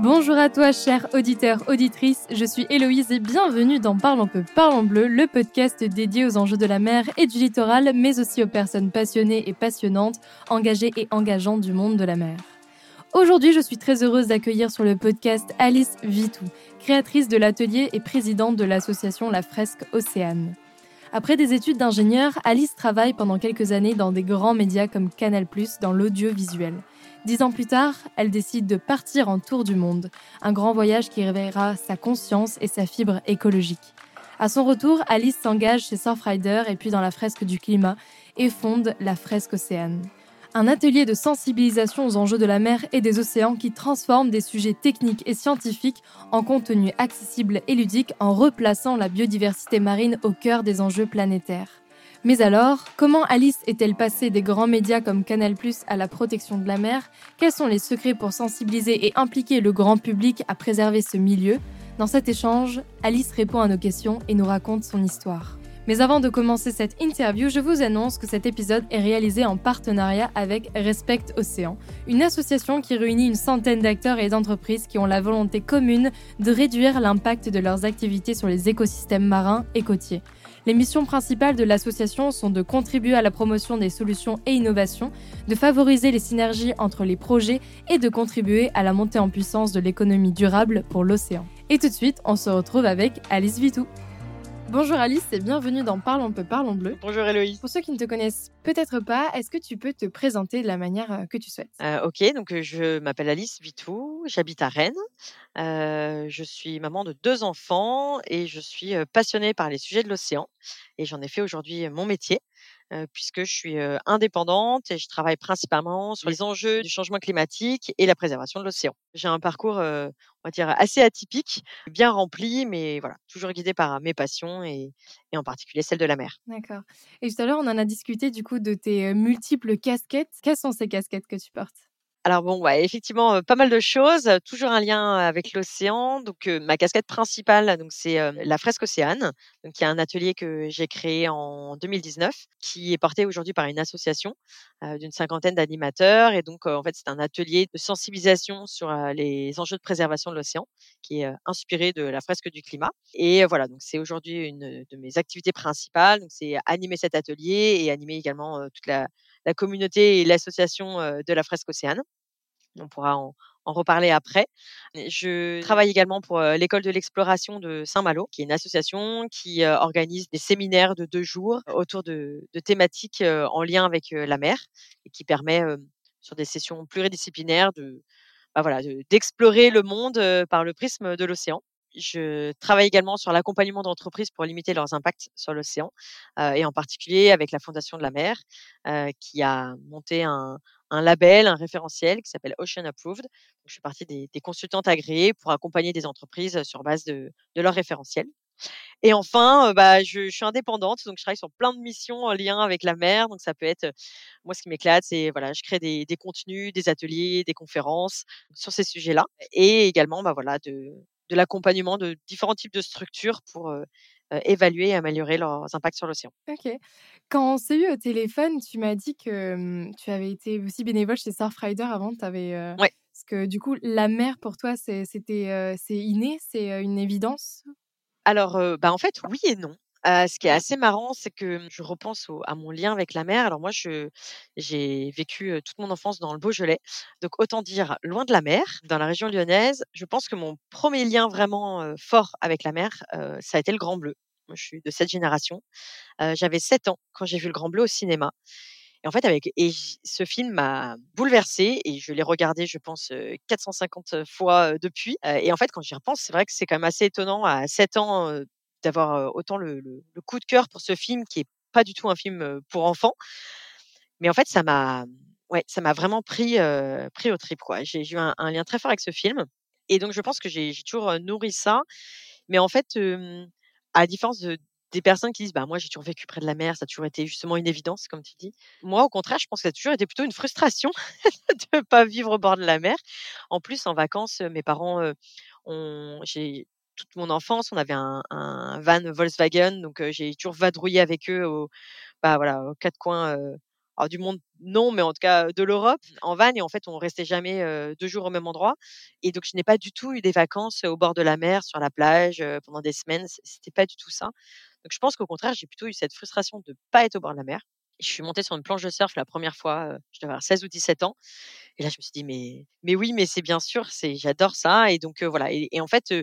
Bonjour à toi, cher auditeur, auditrice. Je suis Héloïse et bienvenue dans Parlons peu, Parlons bleu, le podcast dédié aux enjeux de la mer et du littoral, mais aussi aux personnes passionnées et passionnantes, engagées et engageantes du monde de la mer. Aujourd'hui, je suis très heureuse d'accueillir sur le podcast Alice Vitou, créatrice de l'atelier et présidente de l'association La Fresque Océane. Après des études d'ingénieur, Alice travaille pendant quelques années dans des grands médias comme Canal+, dans l'audiovisuel. Dix ans plus tard, elle décide de partir en tour du monde, un grand voyage qui réveillera sa conscience et sa fibre écologique. À son retour, Alice s'engage chez Surfrider et puis dans la fresque du climat et fonde la fresque Océane. Un atelier de sensibilisation aux enjeux de la mer et des océans qui transforme des sujets techniques et scientifiques en contenu accessible et ludique en replaçant la biodiversité marine au cœur des enjeux planétaires. Mais alors, comment Alice est-elle passée des grands médias comme Canal ⁇ à la protection de la mer? Quels sont les secrets pour sensibiliser et impliquer le grand public à préserver ce milieu? Dans cet échange, Alice répond à nos questions et nous raconte son histoire. Mais avant de commencer cette interview, je vous annonce que cet épisode est réalisé en partenariat avec Respect Océan, une association qui réunit une centaine d'acteurs et d'entreprises qui ont la volonté commune de réduire l'impact de leurs activités sur les écosystèmes marins et côtiers. Les missions principales de l'association sont de contribuer à la promotion des solutions et innovations, de favoriser les synergies entre les projets et de contribuer à la montée en puissance de l'économie durable pour l'océan. Et tout de suite, on se retrouve avec Alice Vitou. Bonjour Alice et bienvenue dans Parle on peut, parle en bleu. Bonjour Héloïse. Pour ceux qui ne te connaissent peut-être pas, est-ce que tu peux te présenter de la manière euh, que tu souhaites? Euh, Ok, donc euh, je m'appelle Alice Vitou, j'habite à Rennes. je suis maman de deux enfants et je suis passionnée par les sujets de l'océan. Et j'en ai fait aujourd'hui mon métier puisque je suis indépendante et je travaille principalement sur les enjeux du changement climatique et la préservation de l'océan. J'ai un parcours, on va dire, assez atypique, bien rempli, mais voilà, toujours guidé par mes passions et, et en particulier celle de la mer. D'accord. Et tout à l'heure, on en a discuté du coup de tes multiples casquettes. Quelles sont ces casquettes que tu portes? Alors bon, ouais, effectivement, pas mal de choses, toujours un lien avec l'océan. Donc ma casquette principale, donc c'est la fresque Océane, donc qui est un atelier que j'ai créé en 2019, qui est porté aujourd'hui par une association d'une cinquantaine d'animateurs. Et donc en fait, c'est un atelier de sensibilisation sur les enjeux de préservation de l'océan, qui est inspiré de la fresque du climat. Et voilà, donc c'est aujourd'hui une de mes activités principales. Donc c'est animer cet atelier et animer également toute la communauté et l'association de la fresque Océane. On pourra en, reparler après. Je travaille également pour l'école de l'exploration de Saint-Malo, qui est une association qui organise des séminaires de deux jours autour de, thématiques en lien avec la mer et qui permet, sur des sessions pluridisciplinaires, de, bah voilà, d'explorer le monde par le prisme de l'océan. Je travaille également sur l'accompagnement d'entreprises pour limiter leurs impacts sur l'océan, et en particulier avec la Fondation de la mer, qui a monté un, label, un référentiel qui s'appelle Ocean Approved. je suis partie des, consultantes agréées pour accompagner des entreprises sur base de, leur référentiel. Et enfin, bah, je, suis indépendante, donc je travaille sur plein de missions en lien avec la mer. Donc ça peut être, moi, ce qui m'éclate, c'est voilà, je crée des, contenus, des ateliers, des conférences sur ces sujets-là, et également, bah voilà, de l'accompagnement de différents types de structures pour évaluer et améliorer leurs impacts sur l'océan. Ok. Quand on s'est eu au téléphone, tu m'as dit que tu avais été aussi bénévole chez Surfrider avant. Avais, ouais. Parce que du coup, la mer pour toi, c'était c'est inné, c'est une évidence? Alors, bah, en fait, oui et non ce qui est assez marrant, c'est que je repense à mon lien avec la mer. Alors moi, j'ai vécu toute mon enfance dans le Beaujolais, donc autant dire loin de la mer, dans la région lyonnaise. Je pense que mon premier lien vraiment fort avec la mer, ça a été le Grand Bleu. Moi, je suis de cette génération. J'avais 7 ans quand j'ai vu le Grand Bleu au cinéma. Et en fait, avec et ce film m'a bouleversée et je l'ai regardé, je pense, 450 fois depuis. et en fait, quand j'y repense, c'est vrai que c'est quand même assez étonnant à 7 ans d'avoir autant le, coup de cœur pour ce film qui est pas du tout un film pour enfants. Mais en fait, ça m'a, ouais, ça m'a vraiment pris, pris au trip, quoi. J'ai eu un, lien très fort avec ce film. Et donc, je pense que j'ai toujours nourri ça. Mais en fait, à différence des personnes qui disent bah moi j'ai toujours vécu près de la mer, ça a toujours été justement une évidence comme tu dis. Moi au contraire, je pense que ça a toujours été plutôt une frustration de pas vivre au bord de la mer. En plus en vacances, mes parents ont j'ai toute mon enfance, on avait un, van Volkswagen, donc j'ai toujours vadrouillé avec eux au, bah, voilà, aux quatre coins du monde non, mais en tout cas de l'Europe en van et en fait on restait jamais deux jours au même endroit et donc je n'ai pas du tout eu des vacances au bord de la mer, sur la plage pendant des semaines. C'était pas du tout ça. Donc je pense qu'au contraire j'ai plutôt eu cette frustration de pas être au bord de la mer. Je suis montée sur une planche de surf la première fois, je devais avoir 16 ou 17 ans. Et là, je me suis dit, mais, mais oui, mais c'est bien sûr, c'est, j'adore ça. Et donc, voilà. Et, en fait,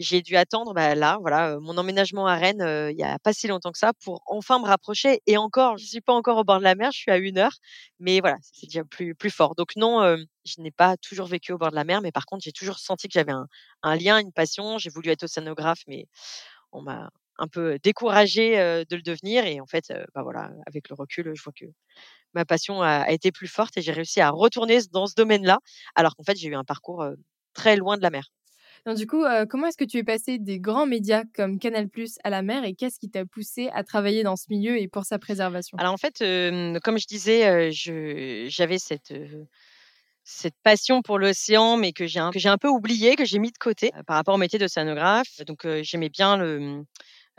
j'ai dû attendre, bah, là, voilà, mon emménagement à Rennes, il n'y a pas si longtemps que ça, pour enfin me rapprocher. Et encore, je suis pas encore au bord de la mer, je suis à une heure. Mais voilà, c'est déjà plus, fort. Donc, non, je n'ai pas toujours vécu au bord de la mer, mais par contre, j'ai toujours senti que j'avais un, un lien, une passion. J'ai voulu être océanographe, mais on m'a un peu découragée de le devenir. Et en fait, bah voilà, avec le recul, je vois que ma passion a, été plus forte et j'ai réussi à retourner dans ce domaine-là, alors qu'en fait, j'ai eu un parcours très loin de la mer. Donc, du coup, comment est-ce que tu es passé des grands médias comme Canal à la mer et qu'est-ce qui t'a poussé à travailler dans ce milieu et pour sa préservation? Alors en fait, comme je disais, j'avais cette passion pour l'océan, mais que j'ai un, un peu oublié, que j'ai mis de côté par rapport au métier d'océanographe. Donc j'aimais bien le,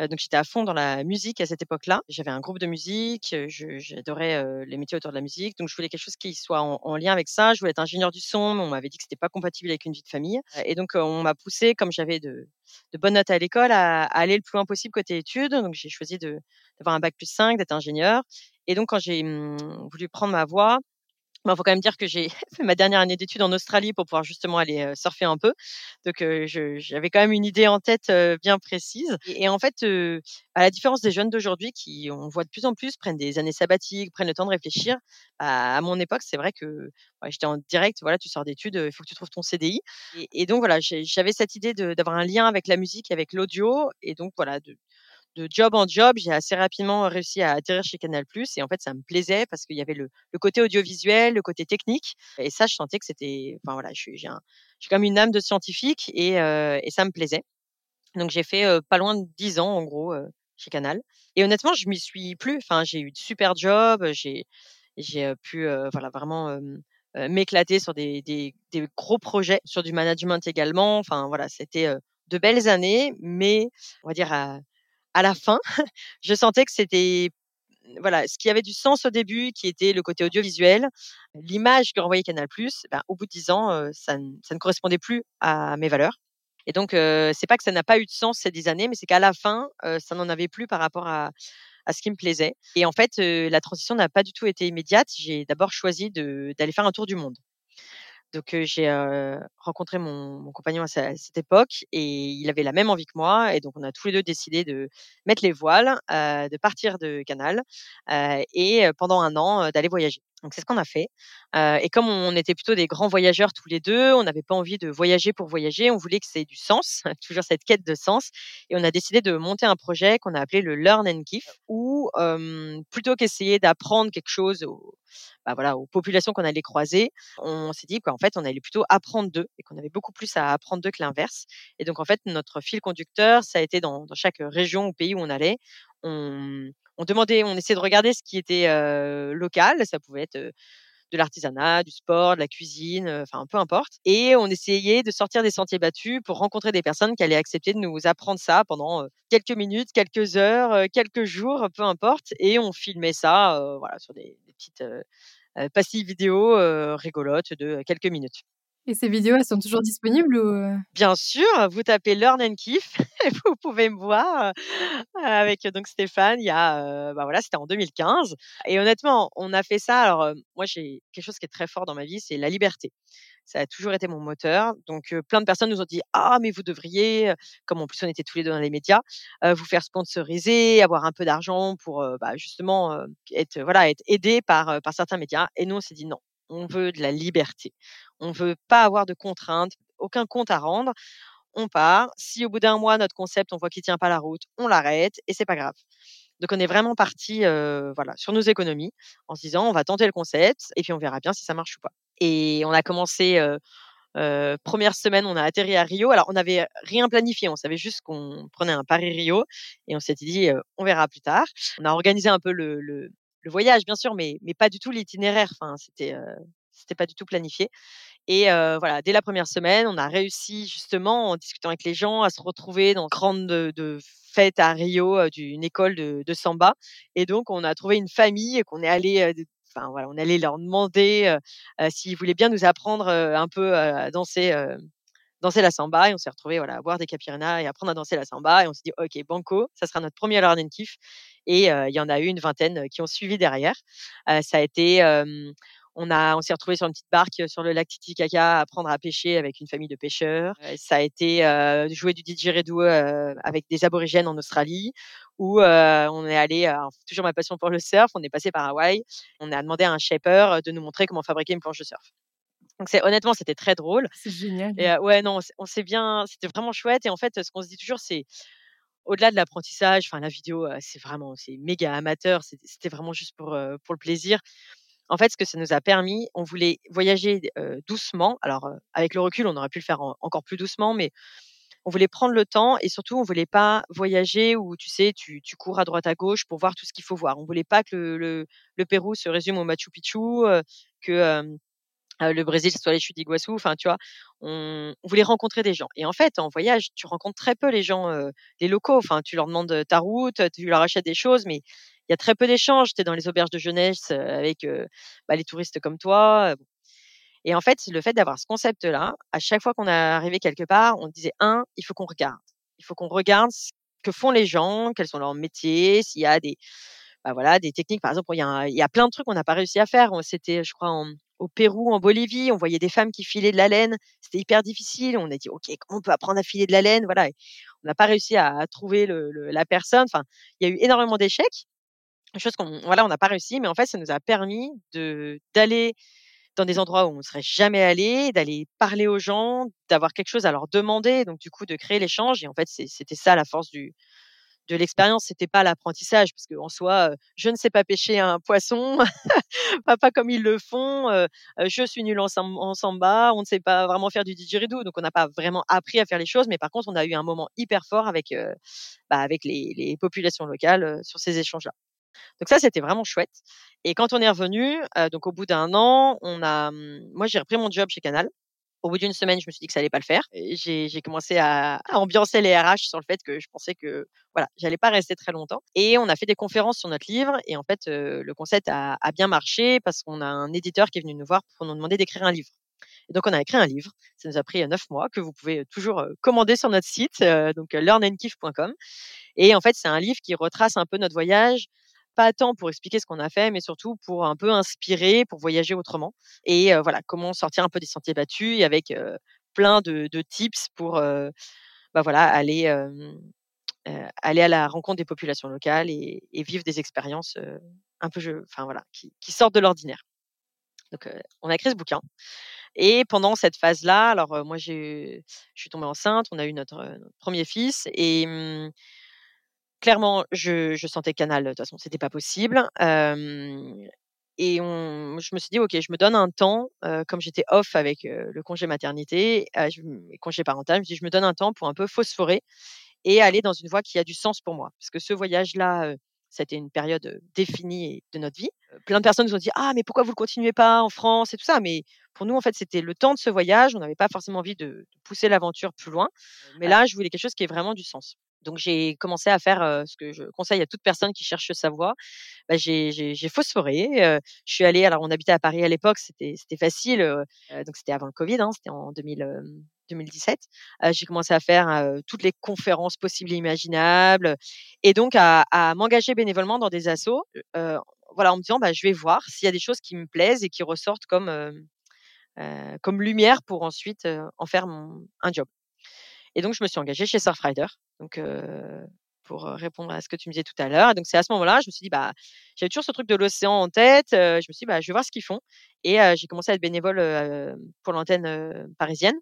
donc j'étais à fond dans la musique à cette époque-là. J'avais un groupe de musique, j'adorais les métiers autour de la musique, donc je voulais quelque chose qui soit en, lien avec ça. Je voulais être ingénieur du son, mais on m'avait dit que c'était pas compatible avec une vie de famille. Et donc on m'a poussé, comme j'avais de, bonnes notes à l'école, à, aller le plus loin possible côté études. Donc j'ai choisi d'avoir un bac plus 5, d'être ingénieur. Et donc quand j'ai mmh, voulu prendre ma voie, il faut quand même dire que j'ai fait ma dernière année d'études en Australie pour pouvoir justement aller surfer un peu. Donc, j'avais quand même une idée en tête bien précise. Et, en fait, à la différence des jeunes d'aujourd'hui qui, on voit de plus en plus, prennent des années sabbatiques, prennent le temps de réfléchir. Bah, à mon époque, c'est vrai que j'étais en direct. Voilà, tu sors d'études, il faut que tu trouves ton CDI. Et, et donc voilà, j'avais cette idée d'avoir un lien avec la musique, avec l'audio, et donc voilà, de, de job en job, j'ai assez rapidement réussi à atterrir chez Canal+. Et en fait, ça me plaisait parce qu'il y avait le, côté audiovisuel, le côté technique. Et ça, je sentais que c'était, enfin voilà, j'ai j'ai quand même une âme de scientifique et, et ça me plaisait. Donc j'ai fait pas loin de 10 ans en gros chez Canal. Et honnêtement, je m'y suis plus. Enfin, j'ai eu de super jobs. J'ai j'ai pu voilà vraiment m'éclater sur des, des, des, gros projets, sur du management également. Enfin voilà, c'était de belles années, mais on va dire à la fin, je sentais que c'était voilà, ce qui avait du sens au début, qui était le côté audiovisuel, l'image que renvoyait Canal+, ben, au bout de dix ans, ça, ne correspondait plus à mes valeurs. Et donc, c'est pas que ça n'a pas eu de sens ces dix années, mais c'est qu'à la fin, ça n'en avait plus par rapport à, à ce qui me plaisait. Et en fait, la transition n'a pas du tout été immédiate. J'ai d'abord choisi d'aller faire un tour du monde. Donc j'ai rencontré mon, compagnon à, cette époque et il avait la même envie que moi et donc on a tous les deux décidé de mettre les voiles, de partir de Canal et pendant un an d'aller voyager. Donc c'est ce qu'on a fait. et comme on était plutôt des grands voyageurs tous les deux, on n'avait pas envie de voyager pour voyager, on voulait que c'est du sens, toujours cette quête de sens. Et on a décidé de monter un projet qu'on a appelé le Learn and Give, où plutôt qu'essayer d'apprendre quelque chose aux, bah voilà, aux populations qu'on allait croiser, on s'est dit qu'en fait on allait plutôt apprendre d'eux et qu'on avait beaucoup plus à apprendre d'eux que l'inverse. Et donc en fait notre fil conducteur, ça a été dans, dans chaque région ou pays où on allait, on, on essayait de regarder ce qui était local. Ça pouvait être de l'artisanat, du sport, de la cuisine, enfin peu importe. Et on essayait de sortir des sentiers battus pour rencontrer des personnes qui allaient accepter de nous apprendre ça pendant quelques minutes, quelques heures, quelques jours, peu importe. Et on filmait ça, voilà, sur des, petites passives vidéo rigolotes de quelques minutes. Et ces vidéos, elles sont toujours disponibles ou... Euh? Bien sûr, vous tapez Learn and Kiff et vous pouvez me voir euh, avec donc Stéphane. Il y a, euh, bah voilà, c'était en 2015. Et honnêtement, on a fait ça. Alors moi, j'ai quelque chose qui est très fort dans ma vie, c'est la liberté. Ça a toujours été mon moteur. Donc plein de personnes nous ont dit ah mais vous devriez, comme en plus on était tous les deux dans les médias, vous faire sponsoriser, avoir un peu d'argent pour bah, justement être voilà être aidé par par certains médias. Et nous on s'est dit non, on veut de la liberté. On veut pas avoir de contraintes, aucun compte à rendre. On part. Si au bout d'un mois notre concept, on voit qu'il tient pas la route, on l'arrête et c'est pas grave. Donc on est vraiment parti, voilà, sur nos économies, en se disant on va tenter le concept et puis on verra bien si ça marche ou pas. Et on a commencé. première semaine, on a atterri à Rio. Alors, on n'avait rien planifié. On savait juste qu'on prenait un Paris-Rio et on s'était dit, on verra plus tard. On a organisé un peu le voyage, bien sûr, mais, mais pas du tout l'itinéraire. Enfin, c'était, c'était pas du tout planifié. Et voilà, dès la première semaine, on a réussi justement en discutant avec les gens à se retrouver dans une grande de, fête à Rio d'une école de, de, samba. Et donc, on a trouvé une famille qu'on est allé enfin voilà, on allait leur demander s'ils voulaient bien nous apprendre un peu à danser danser la samba et on s'est retrouvé voilà à boire des capirinas et apprendre à danser la samba et on s'est dit ok banco ça sera notre premier learn and kiff et il y en a eu une vingtaine qui ont suivi derrière ça a été on a, on s'est retrouvé sur une petite barque sur le lac Titicaca, à apprendre à pêcher avec une famille de pêcheurs. ça a été euh, jouer du didgeridoo euh, avec des aborigènes en Australie, où euh, on est allé, toujours ma passion pour le surf, on est passé par Hawaï. On a demandé à un shaper de nous montrer comment fabriquer une planche de surf. Donc c'est honnêtement, c'était très drôle. C'est génial. Et ouais, non, on s'est bien, c'était vraiment chouette. Et en fait, ce qu'on se dit toujours, c'est au-delà de l'apprentissage, enfin la vidéo, c'est vraiment, c'est méga amateur. C'était vraiment juste pour pour le plaisir. En fait, ce que ça nous a permis, on voulait voyager doucement. Alors, avec le recul, on aurait pu le faire encore plus doucement, mais on voulait prendre le temps et surtout, on voulait pas voyager où, tu sais, tu, cours à droite à gauche pour voir tout ce qu'il faut voir. On voulait pas que le, Pérou se résume au Machu Picchu, que le Brésil soit les chutes d'Iguassou. Enfin, tu vois, on, voulait rencontrer des gens. Et en fait, en voyage, tu rencontres très peu les gens, les locaux. Enfin, tu leur demandes ta route, tu leur achètes des choses, mais il y a très peu d'échanges. Tu es dans les auberges de jeunesse avec bah, les touristes comme toi. Et en fait, le fait d'avoir ce concept-là, à chaque fois qu'on est arrivé quelque part, on disait un, il faut qu'on regarde. Il faut qu'on regarde ce que font les gens, quels sont leurs métiers, s'il y a des, bah voilà, des techniques. Par exemple, il y a, plein de trucs qu'on n'a pas réussi à faire. C'était, je crois, au Pérou, en Bolivie, on voyait des femmes qui filaient de la laine. C'était hyper difficile. On a dit, OK, comment on peut apprendre à filer de la laine? Voilà. on n'a pas réussi à trouver la personne. Enfin, il y a eu énormément d'échecs chose qu'on voilà, on n'a pas réussi, mais en fait, ça nous a permis d'aller dans des endroits où on ne serait jamais allé, d'aller parler aux gens, d'avoir quelque chose à leur demander, donc du coup de créer l'échange. Et en fait, c'était ça la force du de l'expérience, c'était pas l'apprentissage, parce qu'en soi, je ne sais pas pêcher un poisson, pas, comme ils le font, je suis nul en, samba, on ne sait pas vraiment faire du didgeridoo, donc on n'a pas vraiment appris à faire les choses, mais par contre, on a eu un moment hyper fort avec, bah, avec les, les populations locales sur ces échanges-là. Donc ça, c'était vraiment chouette. Et quand on est revenu, donc au bout d'un an, on a, mmh, moi j'ai repris mon job chez Canal. Au bout d'une semaine, je me suis dit que ça allait pas le faire. J'ai commencé à, à, ambiancer les RH sur le fait que je pensais que voilà, j'allais pas rester très longtemps. Et on a fait des conférences sur notre livre. Et en fait, le concept a, a bien marché parce qu'on a un éditeur qui est venu nous voir pour nous demander d'écrire un livre. Et donc, on a écrit un livre. Ça nous a pris neuf mois que vous pouvez toujours commander sur notre site, donc learnandkiff.com. Et en fait, c'est un livre qui retrace un peu notre voyage, pas tant pour expliquer ce qu'on a fait, mais surtout pour un peu inspirer, pour voyager autrement. Et voilà, comment sortir un peu des sentiers battus et avec plein de, tips pour bah voilà, aller, aller à la rencontre des populations locales et, vivre des expériences un peu, enfin voilà, qui, sortent de l'ordinaire. Donc, on a écrit ce bouquin. Et pendant cette phase-là, alors moi, je suis tombée enceinte, on a eu notre, notre premier fils et mmh, clairement, je, je sentais Canal, de toute façon, c'était pas possible. et on, je me suis dit, OK, je me donne un temps, comme j'étais off avec le congé maternité, le congé parental, je me, dis, je me donne un temps pour un peu phosphorer et aller dans une voie qui a du sens pour moi. Parce que ce voyage-là, c'était une période définie de notre vie. Plein de personnes nous ont dit Ah, mais pourquoi vous ne continuez pas en France et tout ça? Mais pour nous, en fait, c'était le temps de ce voyage. On n'avait pas forcément envie de, de pousser l'aventure plus loin. Mais là, je voulais quelque chose qui ait vraiment du sens. Donc j'ai commencé à faire ce que je conseille à toute personne qui cherche sa voie. Bah, j'ai phosphoré. je suis allée, alors on habitait à Paris à l'époque, c'était facile. donc c'était avant le Covid, hein, c'était en 2017. j'ai commencé à faire toutes les conférences possibles et imaginables, et donc à, m'engager bénévolement dans des assos. voilà, en me disant, bah, je vais voir s'il y a des choses qui me plaisent et qui ressortent comme comme lumière pour ensuite en faire un job. Et donc, je me suis engagée chez Surfrider. Donc, pour répondre à ce que tu me disais tout à l'heure. donc, c'est à ce moment-là, je me suis dit, bah, j'avais toujours ce truc de l'océan en tête. je me suis dit, bah, je vais voir ce qu'ils font. Et j'ai commencé à être bénévole pour l'antenne parisienne.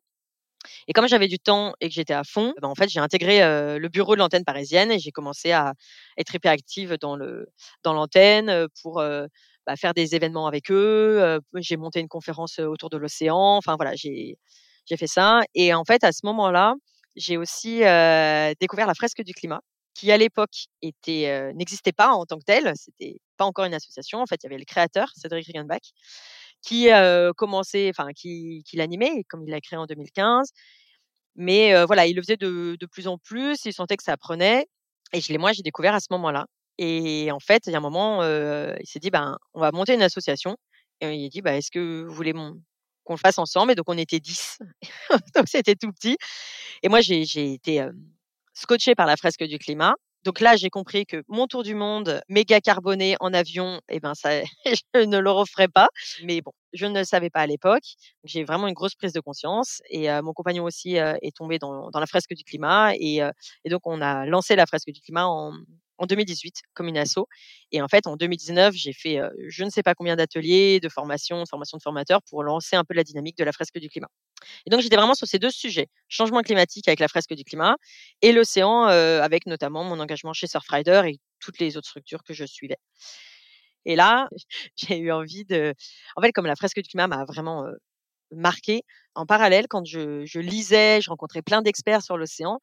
Et comme j'avais du temps et que j'étais à fond, bah, en fait, j'ai intégré le bureau de l'antenne parisienne et j'ai commencé à être hyper active dans le dans l'antenne pour bah, faire des événements avec eux. j'ai monté une conférence autour de l'océan. Enfin voilà, j'ai j'ai fait ça. Et en fait, à ce moment-là, j'ai aussi découvert la fresque du climat, qui à l'époque était n'existait pas en tant que telle. C'était pas encore une association. En fait, il y avait le créateur Cédric Riegenbach qui commençait, enfin qui, qui l'animait, comme il l'a créé en 2015. Mais voilà, il le faisait de, de plus en plus. Il sentait que ça prenait. Et je l'ai, moi, j'ai découvert à ce moment-là. Et en fait, il y a un moment, il s'est dit: «Ben, on va monter une association» et il a dit: «Bah, est-ce que vous voulez mon qu'on le fasse ensemble?» et donc on était 10, donc c'était tout petit et moi j'ai été, scotchée par la fresque du climat. Donc là, j'ai compris que mon tour du monde méga carboné en avion et ben, ça je ne le referai pas. Mais bon, je ne le savais pas à l'époque. J'ai vraiment une grosse prise de conscience et mon compagnon aussi, est tombé dans la fresque du climat et donc on a lancé la fresque du climat en en 2018 comme une asso. Et en fait, en 2019, j'ai fait je ne sais pas combien d'ateliers, de formations, formations de formateurs pour lancer un peu la dynamique de la fresque du climat. Et donc, j'étais vraiment sur ces deux sujets, changement climatique avec la fresque du climat et l'océan avec notamment mon engagement chez Surfrider et toutes les autres structures que je suivais. Et là, j'ai eu envie de... En fait, comme la fresque du climat m'a vraiment marqué, en parallèle, quand je lisais, je rencontrais plein d'experts sur l'océan,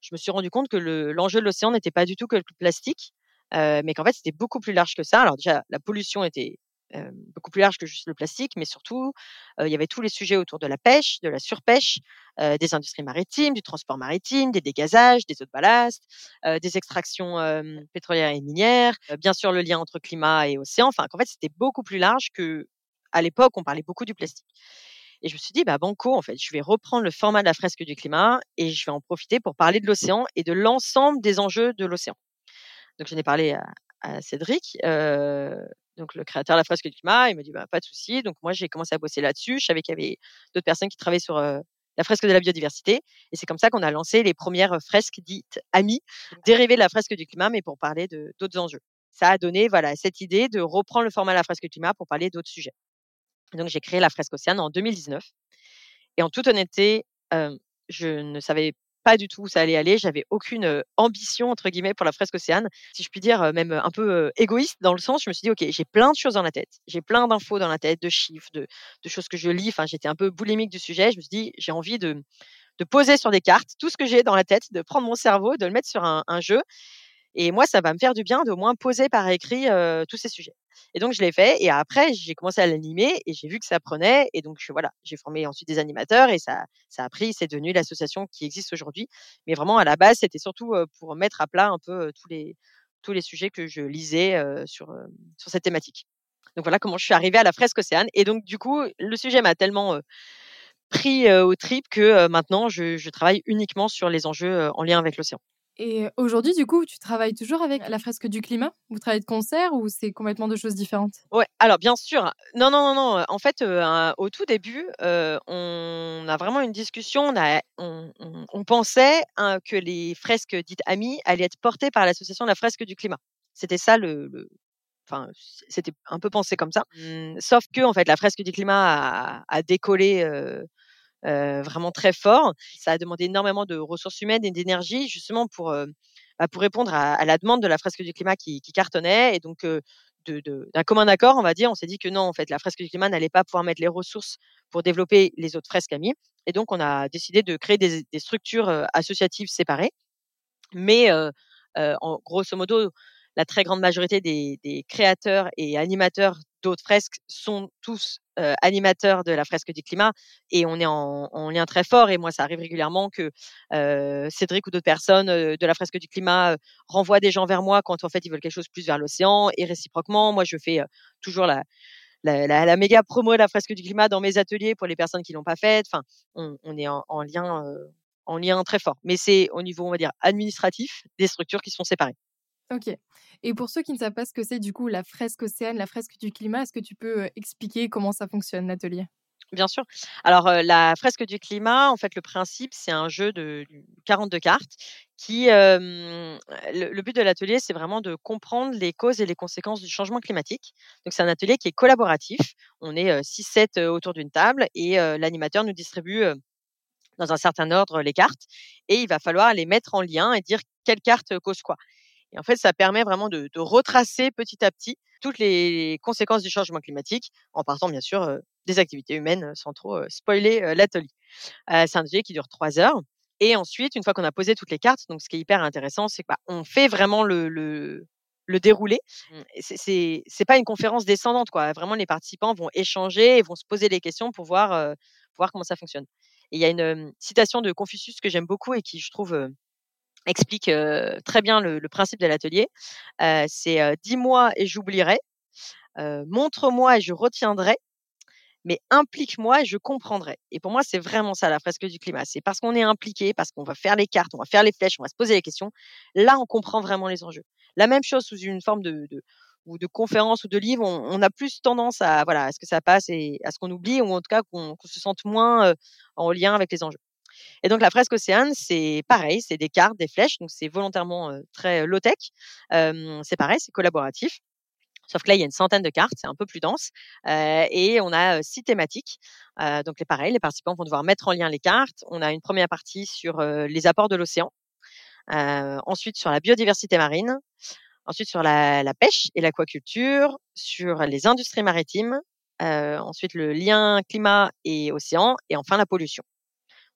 je me suis rendu compte que l'enjeu de l'océan n'était pas du tout que le plastique, euh, mais qu'en fait c'était beaucoup plus large que ça. Alors déjà, la pollution était euh, beaucoup plus large que juste le plastique, mais surtout, euh, il y avait tous les sujets autour de la pêche, de la surpêche, euh, des industries maritimes, du transport maritime, des dégazages, des eaux de ballast, euh, des extractions pétrolières et minières, bien sûr le lien entre climat et océan. Enfin, qu'en fait, c'était beaucoup plus large que à l'époque, on parlait beaucoup du plastique. Et je me suis dit, bah, banco, en fait, je vais reprendre le format de la fresque du climat et je vais en profiter pour parler de l'océan et de l'ensemble des enjeux de l'océan. Donc, j'en ai parlé à, Cédric, euh, donc le créateur de la fresque du climat. Il m'a dit, bah, pas de souci. Donc, moi, j'ai commencé à bosser là-dessus. Je savais qu'il y avait d'autres personnes qui travaillaient sur euh, la fresque de la biodiversité. Et c'est comme ça qu'on a lancé les premières fresques dites amies, dérivées de la fresque du climat, mais pour parler de d'autres enjeux. Ça a donné voilà cette idée de reprendre le format de la fresque du climat pour parler d'autres sujets. Donc j'ai créé la fresque Océane en 2019. Et en toute honnêteté, je ne savais pas du tout où ça allait aller. J'avais aucune ambition entre guillemets pour la fresque Océane, si je puis dire, même un peu égoïste dans le sens. Je me suis dit ok, j'ai plein de choses dans la tête, j'ai plein d'infos dans la tête, de chiffres, de, choses que je lis. Enfin, j'étais un peu boulimique du sujet. Je me suis dit j'ai envie de de poser sur des cartes tout ce que j'ai dans la tête, de prendre mon cerveau, de le mettre sur un jeu et moi, ça va me faire du bien de moins poser par écrit tous ces sujets. Et donc, je l'ai fait. Et après, j'ai commencé à l'animer et j'ai vu que ça prenait. Et donc, voilà, j'ai formé ensuite des animateurs et ça, ça a pris. C'est devenu l'association qui existe aujourd'hui. Mais vraiment, à la base, c'était surtout pour mettre à plat un peu tous les tous les sujets que je lisais sur sur cette thématique. Donc voilà comment je suis arrivée à la fresque Océane. Et donc, du coup, le sujet m'a tellement pris au trip que maintenant, je, je travaille uniquement sur les enjeux en lien avec l'océan. Et aujourd'hui, du coup, tu travailles toujours avec la fresque du climat? Vous travaillez de concert ou c'est complètement deux choses différentes? Ouais, alors bien sûr. Non, non, non, non. En fait, euh, au tout début, euh, on a vraiment une discussion. On, on, pensait hein, que les fresques dites amies allaient être portées par l'association de la fresque du climat. C'était ça le, enfin, c'était un peu pensé comme ça. Mmh, sauf que, en fait, la fresque du climat a, a décollé euh, vraiment très fort. Ça a demandé énormément de ressources humaines et d'énergie justement pour, euh, bah, pour répondre à, la demande de la fresque du climat qui, qui cartonnait. Et donc, euh, d'un commun accord, on va dire, on s'est dit que non, en fait, la fresque du climat n'allait pas pouvoir mettre les ressources pour développer les autres fresques amies. Et donc, on a décidé de créer des, des structures associatives séparées. Mais en grosso modo, la très grande majorité des, créateurs et animateurs d'autres fresques sont tous animateurs de la fresque du climat et on est en, lien très fort. Et moi, ça arrive régulièrement que Cédric ou d'autres personnes de la fresque du climat renvoient des gens vers moi quand en fait ils veulent quelque chose plus vers l'océan et réciproquement. Moi, je fais toujours la, la, méga promo de la fresque du climat dans mes ateliers pour les personnes qui l'ont pas faite. Enfin, on, est en, en lien en lien très fort. Mais c'est au niveau, on va dire, administratif, des structures qui sont séparées. Ok. Et pour ceux qui ne savent pas ce que c'est du coup la fresque océane, la fresque du climat, est-ce que tu peux expliquer comment ça fonctionne l'atelier? Bien sûr. Alors la fresque du climat, en fait, le principe, c'est un jeu de 42 cartes qui, le, but de l'atelier, c'est vraiment de comprendre les causes et les conséquences du changement climatique. Donc c'est un atelier qui est collaboratif. On est 6-7 autour d'une table et l'animateur nous distribue dans un certain ordre les cartes et il va falloir les mettre en lien et dire quelle carte cause quoi. Et en fait, ça permet vraiment de, de retracer petit à petit toutes les conséquences du changement climatique, en partant bien sûr des activités humaines, sans trop spoiler l'atelier. c'est un atelier qui dure trois heures. Et ensuite, une fois qu'on a posé toutes les cartes, donc ce qui est hyper intéressant, c'est qu'on bah, fait vraiment le, le, le déroulé. Mmh. C'est c'est pas une conférence descendante quoi. Vraiment, les participants vont échanger et vont se poser les questions pour voir pour voir comment ça fonctionne. Et il y a une citation de Confucius que j'aime beaucoup et qui je trouve explique très bien le, principe de l'atelier. c'est dis-moi et j'oublierai, montre-moi et je retiendrai, mais implique-moi et je comprendrai. Et pour moi, c'est vraiment ça la fresque du climat. C'est parce qu'on est impliqué, parce qu'on va faire les cartes, on va faire les flèches, on va se poser les questions. Là, on comprend vraiment les enjeux. La même chose sous une forme de, ou de conférence ou de livre, on, a plus tendance à voilà, à ce que ça passe et à ce qu'on oublie, ou en tout cas qu'on se sente moins en lien avec les enjeux. Et donc la fresque océane, c'est pareil, c'est des cartes, des flèches, donc c'est volontairement très low tech. c'est pareil, c'est collaboratif. Sauf que là, il y a une centaine de cartes, c'est un peu plus dense. et on a six thématiques. donc, les pareil, les participants vont devoir mettre en lien les cartes. On a une première partie sur les apports de l'océan. ensuite, sur la biodiversité marine. Ensuite, sur la, la pêche et l'aquaculture. Sur les industries maritimes. ensuite, le lien climat et océan. Et enfin, la pollution.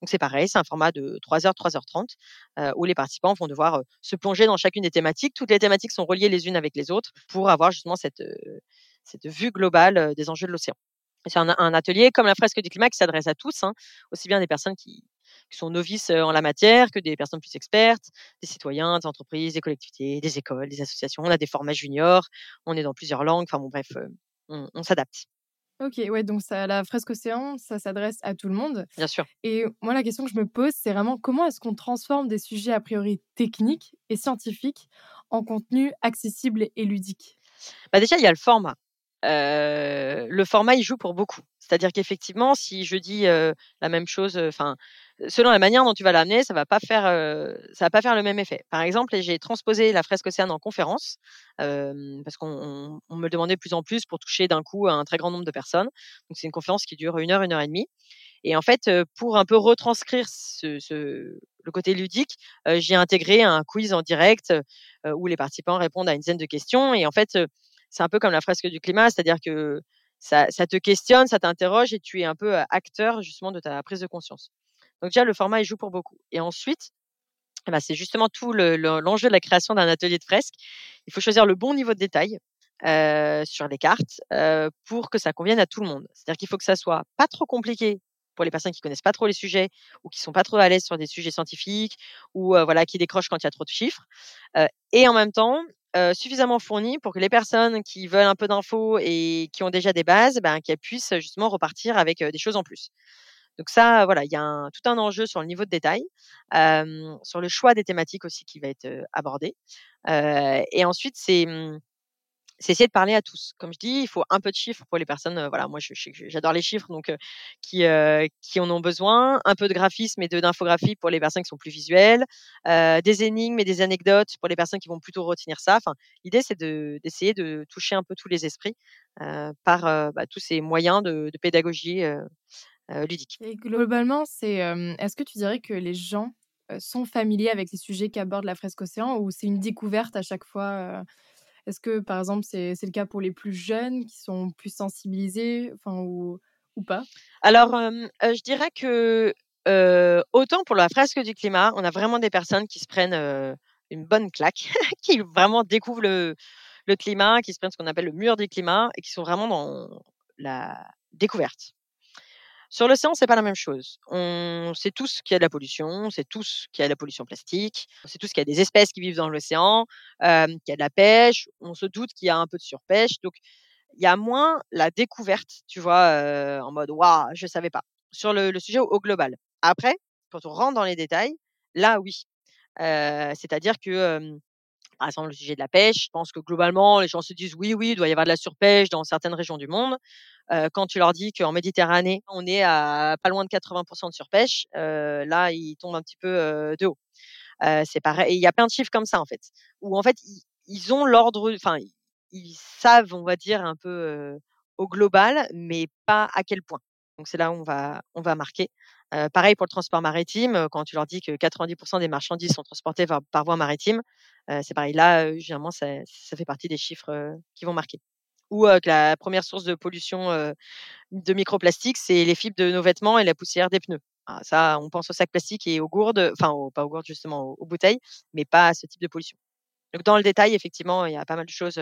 Donc c'est pareil, c'est un format de 3h, 3h30 où les participants vont devoir se plonger dans chacune des thématiques. Toutes les thématiques sont reliées les unes avec les autres pour avoir justement cette, vue globale des enjeux de l'océan. C'est un, atelier comme la fresque du climat qui s'adresse à tous, hein, aussi bien des personnes qui, sont novices en la matière que des personnes plus expertes, des citoyens, des entreprises, des collectivités, des écoles, des associations. On a des formats juniors, on est dans plusieurs langues. Enfin bon, bref, on s'adapte. Ok, ouais, donc ça, la fresque océan, ça s'adresse à tout le monde. Bien sûr. Et moi, la question que je me pose, c'est vraiment comment est-ce qu'on transforme des sujets a priori techniques et scientifiques en contenu accessible et ludique bah Déjà, il y a le format. Euh, le format, il joue pour beaucoup. C'est-à-dire qu'effectivement, si je dis la même chose, enfin, selon la manière dont tu vas l'amener, ça va pas faire, ça va pas faire le même effet. Par exemple, j'ai transposé la fresque océane en conférence parce qu'on me le demandait de plus en plus pour toucher d'un coup un très grand nombre de personnes. Donc c'est une conférence qui dure une heure, une heure et demie. Et en fait, pour un peu retranscrire ce, le côté ludique, j'ai intégré un quiz en direct où les participants répondent à une dizaine de questions. Et en fait, c'est un peu comme la fresque du climat, c'est-à-dire que ça, te questionne, ça t'interroge et tu es un peu acteur justement de ta prise de conscience. Donc déjà, le format, il joue pour beaucoup. Et ensuite, eh ben, c'est justement tout l'enjeu de la création d'un atelier de fresque. Il faut choisir le bon niveau de détail sur les cartes pour que ça convienne à tout le monde. C'est-à-dire qu'il faut que ça soit pas trop compliqué pour les personnes qui connaissent pas trop les sujets ou qui sont pas trop à l'aise sur des sujets scientifiques ou voilà qui décrochent quand il y a trop de chiffres. et en même temps, suffisamment fourni pour que les personnes qui veulent un peu d'infos et qui ont déjà des bases, ben, qu'elles puissent justement repartir avec des choses en plus. Donc ça, voilà, il y a tout un enjeu sur le niveau de détail, sur le choix des thématiques aussi qui va être abordé. et ensuite, c'est mmh, c'est essayer de parler à tous. Comme je dis, il faut un peu de chiffres pour les personnes. voilà, moi, j'adore les chiffres, donc qui qui en ont besoin. Un peu de graphisme et d'infographie pour les personnes qui sont plus visuelles. des énigmes et des anecdotes pour les personnes qui vont plutôt retenir ça. Enfin, l'idée c'est d'essayer de, toucher un peu tous les esprits par bah, tous ces moyens de, de pédagogie ludique. Et globalement, c'est est-ce que tu dirais que les gens sont familiers avec les sujets qu'aborde la fresque océan ou c'est une découverte à chaque fois est-ce que, par exemple, c'est le cas pour les plus jeunes qui sont plus sensibilisés enfin, ou, ou pas? Alors, je dirais que autant pour la fresque du climat, on a vraiment des personnes qui se prennent une bonne claque, qui vraiment découvrent le, le climat, qui se prennent ce qu'on appelle le mur du climat et qui sont vraiment dans la découverte. Sur l'océan, c'est pas la même chose. On sait tous qu'il y a de la pollution, on sait tous qu'il y a de la pollution plastique, on sait tous qu'il y a des espèces qui vivent dans l'océan, qu'il y a de la pêche, on se doute qu'il y a un peu de surpêche. Donc, il y a moins la découverte, tu vois, en mode waouh, je savais pas. Sur le, sujet au, global. Après, quand on rentre dans les détails, là, oui. C'est-à-dire que par exemple, le sujet de la pêche, je pense que globalement, les gens se disent oui, oui, il doit y avoir de la surpêche dans certaines régions du monde. quand tu leur dis qu'en Méditerranée, on est à pas loin de 80% de surpêche, là, ils tombent un petit peu de haut. c'est pareil. Il y a plein de chiffres comme ça, en fait, où en fait, ils, ont l'ordre, enfin, ils savent, on va dire, un peu au global, mais pas à quel point. Donc c'est là où on va, on va marquer. pareil pour le transport maritime, quand tu leur dis que 90% des marchandises sont transportées par voie maritime, c'est pareil. Là, généralement, ça, fait partie des chiffres qui vont marquer. Ou que la première source de pollution de microplastiques, c'est les fibres de nos vêtements et la poussière des pneus. Ah, ça, on pense aux sacs plastiques et aux gourdes, enfin, pas aux gourdes justement, aux, bouteilles, mais pas à ce type de pollution. Donc, dans le détail, effectivement, il y a pas mal de choses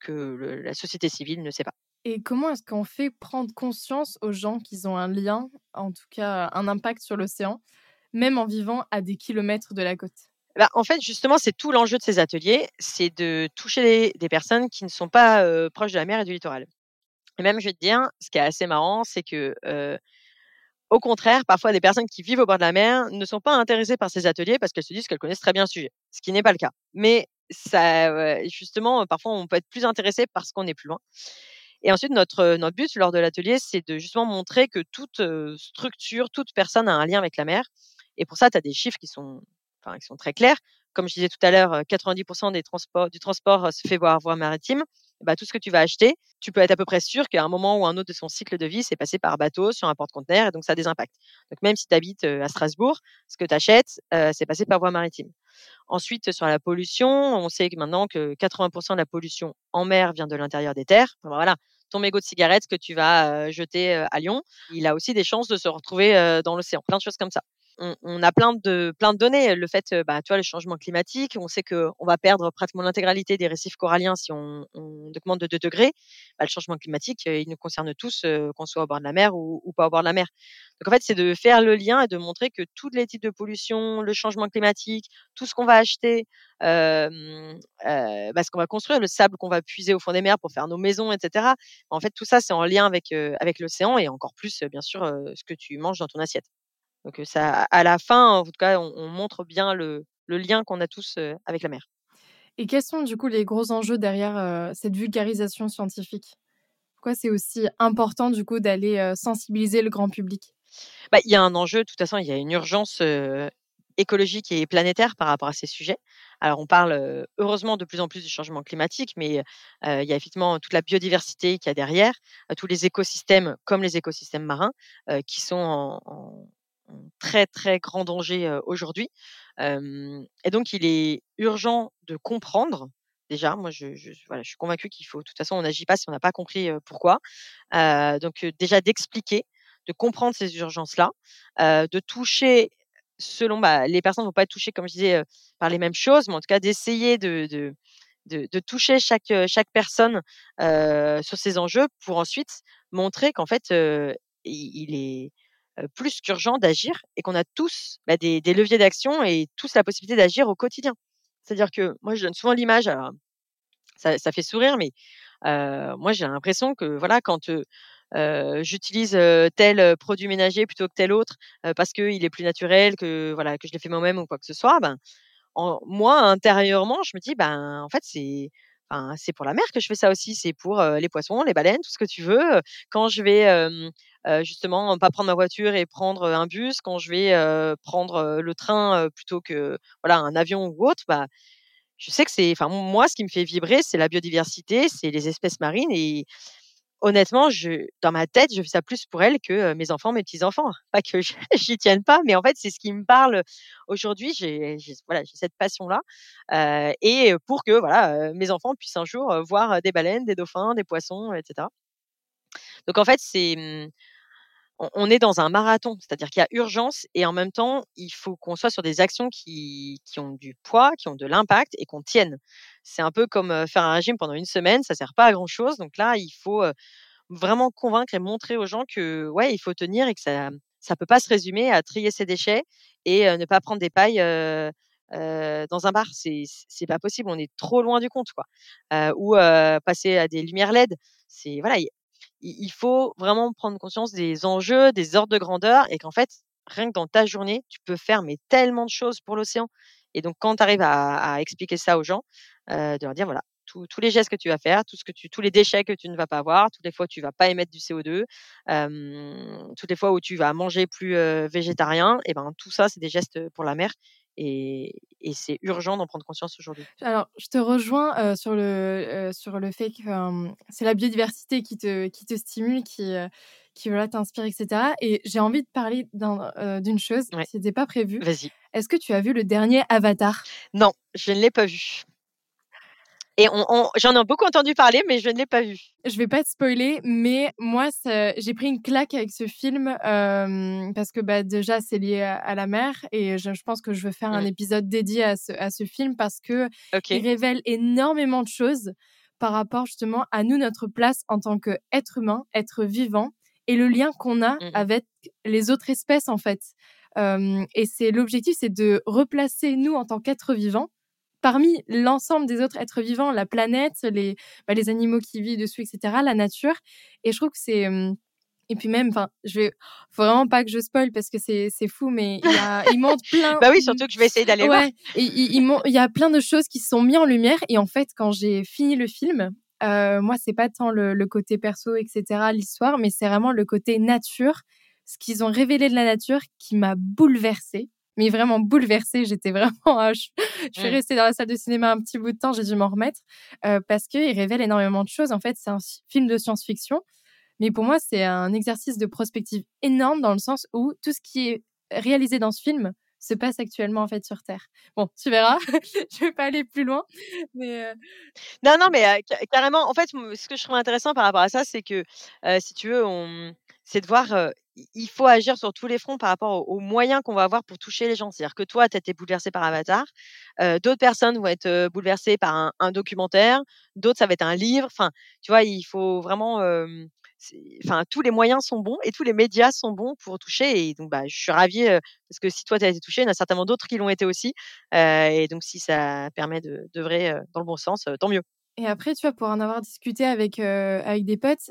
que la société civile ne sait pas. Et comment est-ce qu'on fait prendre conscience aux gens qu'ils ont un lien, en tout cas un impact sur l'océan, même en vivant à des kilomètres de la côte? Bah, en fait, justement, c'est tout l'enjeu de ces ateliers, c'est de toucher des personnes qui ne sont pas, proches de la mer et du littoral. Et même, je vais te dire, ce qui est assez marrant, c'est que, au contraire, parfois des personnes qui vivent au bord de la mer ne sont pas intéressées par ces ateliers parce qu'elles se disent qu'elles connaissent très bien le sujet, ce qui n'est pas le cas. Mais ça, justement, parfois on peut être plus intéressé parce qu'on est plus loin. Et ensuite, notre, notre but lors de l'atelier, c'est de justement montrer que toute structure, toute personne a un lien avec la mer. Et pour ça, tu as des chiffres qui sont, enfin, qui sont très clairs. Comme je disais tout à l'heure, 90% des transports, du transport se fait voir voie maritime. Bah, tout ce que tu vas acheter, tu peux être à peu près sûr qu'à un moment ou un autre de son cycle de vie, c'est passé par bateau, sur un porte-conteneur, et donc ça a des impacts. Donc même si tu habites à Strasbourg, ce que tu achètes, c'est passé par voie maritime. Ensuite, sur la pollution, on sait que maintenant que 80% de la pollution en mer vient de l'intérieur des terres. voilà, ton mégot de cigarette que tu vas jeter à Lyon, il a aussi des chances de se retrouver dans l'océan. Plein de choses comme ça on, a plein de plein de données. Le fait, bah, tu vois, le changement climatique, on sait que on va perdre pratiquement l'intégralité des récifs coralliens si on, on augmente de 2 degrés. Bah, le changement climatique, il nous concerne tous, qu'on soit au bord de la mer ou, pas au bord de la mer. Donc en fait, c'est de faire le lien et de montrer que tous les types de pollution, le changement climatique, tout ce qu'on va acheter, euh, bah, ce qu'on va construire, le sable qu'on va puiser au fond des mers pour faire nos maisons, etc. En fait, tout ça, c'est en lien avec avec l'océan et encore plus, bien sûr, ce que tu manges dans ton assiette. Donc ça, à la fin, en tout cas, on, montre bien le, lien qu'on a tous avec la mer. Et quels sont du coup les gros enjeux derrière cette vulgarisation scientifique? Pourquoi c'est aussi important du coup d'aller sensibiliser le grand public? Bah, Il y a un enjeu, de toute façon, il y a une urgence écologique et planétaire par rapport à ces sujets. Alors on parle heureusement de plus en plus du changement climatique, mais il y a effectivement toute la biodiversité qu'il y a derrière, tous les écosystèmes comme les écosystèmes marins qui sont en, très très grand danger aujourd'hui. et donc il est urgent de comprendre. Déjà, moi, je, je, voilà, je suis convaincue qu'il faut. De toute façon, on n'agit pas si on n'a pas compris pourquoi. donc déjà d'expliquer, de comprendre ces urgences-là, de toucher selon bah, les personnes ne vont pas être touchées, comme je disais, par les mêmes choses, mais en tout cas d'essayer de, de, de, toucher chaque, chaque personne sur ces enjeux pour ensuite montrer qu'en fait, il est plus qu'urgent d'agir et qu'on a tous bah, des, leviers d'action et tous la possibilité d'agir au quotidien. C'est-à-dire que moi, je donne souvent l'image, ça, fait sourire, mais moi, j'ai l'impression que voilà, quand j'utilise tel produit ménager plutôt que tel autre parce qu'il est plus naturel, que voilà, que je l'ai fait moi-même ou quoi que ce soit, ben, moi intérieurement, je me dis ben en fait c'est pour la mer que je fais ça aussi, c'est pour les poissons, les baleines, tout ce que tu veux. Quand je vais justement pas prendre ma voiture et prendre un bus, quand je vais prendre le train plutôt que voilà un avion ou autre, bah je sais que c'est, enfin moi, ce qui me fait vibrer, c'est la biodiversité, c'est les espèces marines et honnêtement, je, dans ma tête, je fais ça plus pour elle que mes enfants, mes petits-enfants. Pas que j'y tienne pas, mais en fait, c'est ce qui me parle aujourd'hui. J'ai voilà, cette passion-là. et pour que voilà, mes enfants puissent un jour voir des baleines, des dauphins, des poissons, etc. Donc en fait, c'est on, est dans un marathon, c'est-à-dire qu'il y a urgence et en même temps, il faut qu'on soit sur des actions qui, qui ont du poids, qui ont de l'impact et qu'on tienne. C'est un peu comme faire un régime pendant une semaine, ça sert pas à grand chose. Donc là, il faut vraiment convaincre et montrer aux gens que ouais, il faut tenir et que ça ça peut pas se résumer à trier ses déchets et ne pas prendre des pailles euh, dans un bar. C'est c'est pas possible, on est trop loin du compte quoi. Euh, ou passer à des lumières LED. C'est voilà, il faut vraiment prendre conscience des enjeux, des ordres de grandeur et qu'en fait, rien que dans ta journée, tu peux faire mais tellement de choses pour l'océan. Et donc, quand tu arrives à, expliquer ça aux gens, de leur dire voilà, tous les gestes que tu vas faire, tout ce que tu, tous les déchets que tu ne vas pas avoir, toutes les fois où tu vas pas émettre du CO2, toutes les fois où tu vas manger plus végétarien, et ben tout ça, c'est des gestes pour la mer. Et, c'est urgent d'en prendre conscience aujourd'hui. Alors, je te rejoins sur, le, sur le fait que c'est la biodiversité qui te, qui te stimule, qui, qui voilà, t'inspire, etc. Et j'ai envie de parler d'une chose, ouais. n'était pas prévu. Vas-y. Est-ce que tu as vu le dernier Avatar? Non, je ne l'ai pas vu. Et on, j'en ai beaucoup entendu parler, mais je ne l'ai pas vu. Je vais pas te spoiler, mais moi, j'ai pris une claque avec ce film euh, parce que bah, déjà, c'est lié à, la mer et je, pense que je veux faire un mmh. épisode dédié à ce, à ce film parce que il révèle énormément de choses par rapport justement à nous, notre place en tant qu'être humain, être vivant et le lien qu'on a mmh avec les autres espèces en fait. et c'est l'objectif, c'est de replacer nous en tant qu'êtres vivants parmi l'ensemble des autres êtres vivants, la planète, les, bah, les animaux qui vivent dessus, etc., la nature. Et je trouve que c'est et puis même, enfin, je vais, faut vraiment pas que je spoil parce que c'est c'est fou, mais il, y a, il montre plein. bah oui, surtout que je vais essayer d'aller ouais, Et il, il, il, y a plein de choses qui sont mises en lumière. Et en fait, quand j'ai fini le film, euh, moi, c'est pas tant le, le, côté perso, etc., l'histoire, mais c'est vraiment le côté nature, ce qu'ils ont révélé de la nature qui m'a bouleversée mais vraiment bouleversée. J'étais vraiment, je, je, suis restée dans la salle de cinéma un petit bout de temps, j'ai dû m'en remettre euh, parce qu'il révèle énormément de choses. En fait, c'est un film de science-fiction mais pour moi, c'est un exercice de prospective énorme dans le sens où tout ce qui est réalisé dans ce film se passe actuellement en fait sur Terre. Bon, tu verras. je vais pas aller plus loin, mais euh non, non, mais euh, carrément. En fait, ce que je trouve intéressant par rapport à ça, c'est que euh, si tu veux, on... c'est de voir. il faut agir sur tous les fronts par rapport aux, moyens qu'on va avoir pour toucher les gens. C'est-à-dire que toi, tu as été bouleversé par Avatar, d'autres personnes vont être bouleversées par un, documentaire, d'autres, ça va être un livre. Enfin, tu vois, il faut vraiment enfin tous les moyens sont bons et tous les médias sont bons pour toucher et donc bah je suis ravie parce que si toi tu as été touché il y en a certainement d'autres qui l'ont été aussi et donc si ça permet de dans le bon sens tant mieux et après tu vois pour en avoir discuté avec avec des potes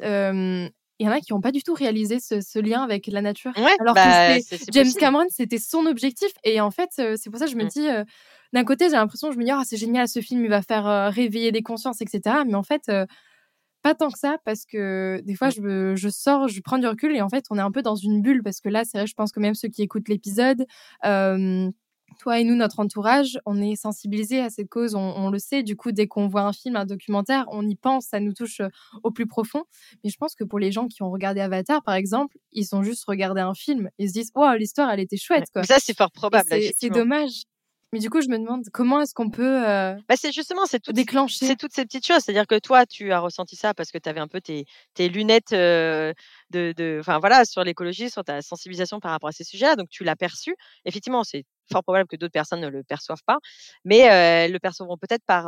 il y en a qui n'ont pas du tout réalisé ce, lien avec la nature. Alors bah, que James Cameron, c'était son objectif. Et en fait, c'est pour ça que je me mmh. dis, d'un côté, j'ai l'impression, je me dis, oh, c'est génial, ce film, il va faire réveiller des consciences, etc. Mais en fait, pas tant que ça parce que des fois mmh. je, je, sors, je prends du recul et en fait on est un peu dans une bulle parce que là c'est vrai je pense que même ceux qui écoutent l'épisode, toi et nous notre entourage, on est sensibilisés à cette cause, on, le sait. Du coup dès qu'on voit un film, un documentaire, on y pense, ça nous touche au plus profond. Mais je pense que pour les gens qui ont regardé Avatar par exemple, ils ont juste regardé un film, ils se disent waouh l'histoire elle était chouette quoi. Ça c'est fort probable. C'est dommage. Mais du coup, je me demande comment est-ce qu'on peut euh, bah, c'est justement c'est déclencher. C'est toutes ces petites choses. C'est-à-dire que toi, tu as ressenti ça parce que tu avais un peu tes, tes lunettes euh, de, de, enfin voilà, sur l'écologie, sur ta sensibilisation par rapport à ces sujets-là. Donc tu l'as perçu. Effectivement, c'est fort probable que d'autres personnes ne le perçoivent pas, mais euh, le percevront peut-être par,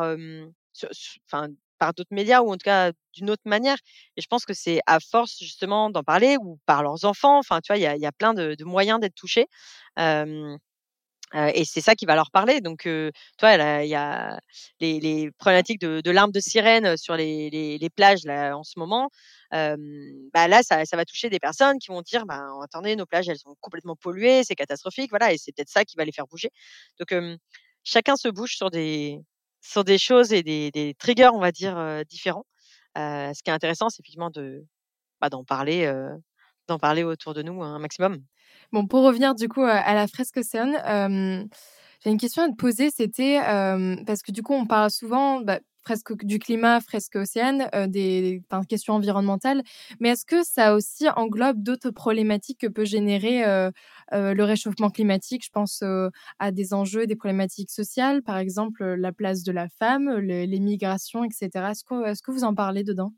enfin par d'autres médias ou en tout cas d'une autre manière. Et je pense que c'est à force justement d'en parler ou par leurs enfants. Enfin, tu vois, il y a, y a, plein de, de moyens d'être touchés. Euh, et c'est ça qui va leur parler. Donc, euh, toi, il y a les, les problématiques de, de l'arme de sirène sur les, les, les, plages là, en ce moment. Euh, bah là, ça, ça, va toucher des personnes qui vont dire, bah, attendez, nos plages, elles sont complètement polluées, c'est catastrophique, voilà. Et c'est peut-être ça qui va les faire bouger. Donc, chacun se bouge sur des sur des choses et des, des triggers, on va dire, différents. ce qui est intéressant, c'est effectivement de bah, d'en parler, d'en parler autour de nous un maximum. Bon, pour revenir du coup à la fresque océane, euh, j'ai une question à te poser. C'était euh, parce que du coup, on parle souvent bah, du climat, fresque océane, euh, des, questions environnementales. Mais est-ce que ça aussi englobe d'autres problématiques que peut générer le réchauffement climatique? Je pense à des enjeux, des problématiques sociales, par exemple la place de la femme, les migrations, etc. Est-ce que, est que vous en parlez dedans?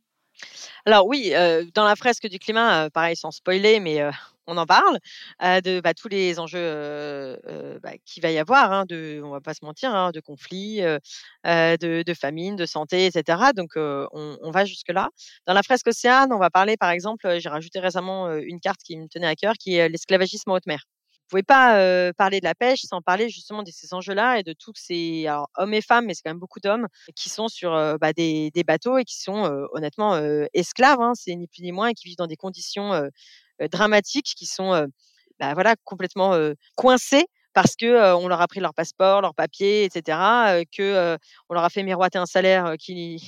Alors oui, dans la fresque du climat, pareil sans spoiler, mais on en parle de bah, tous les enjeux bah, qu'il va y avoir, hein, de, on va pas se mentir, hein, de conflits, de, de, famine, de santé, etc. Donc on, va jusque là. Dans la fresque océane, on va parler par exemple, j'ai rajouté récemment une carte qui me tenait à cœur, qui est l'esclavagisme en haute mer pouvez pas parler de la pêche sans parler justement de ces enjeux-là et de tous ces hommes et femmes, mais c'est quand même beaucoup d'hommes qui sont sur bah, des, des, bateaux et qui sont honnêtement esclaves. Hein, c'est ni plus ni moins et qui vivent dans des conditions euh, dramatiques qui sont euh, bah, voilà complètement euh, coincés parce que on leur a pris leur passeport, leur papier, etc. que on leur a fait miroiter un salaire qu'ils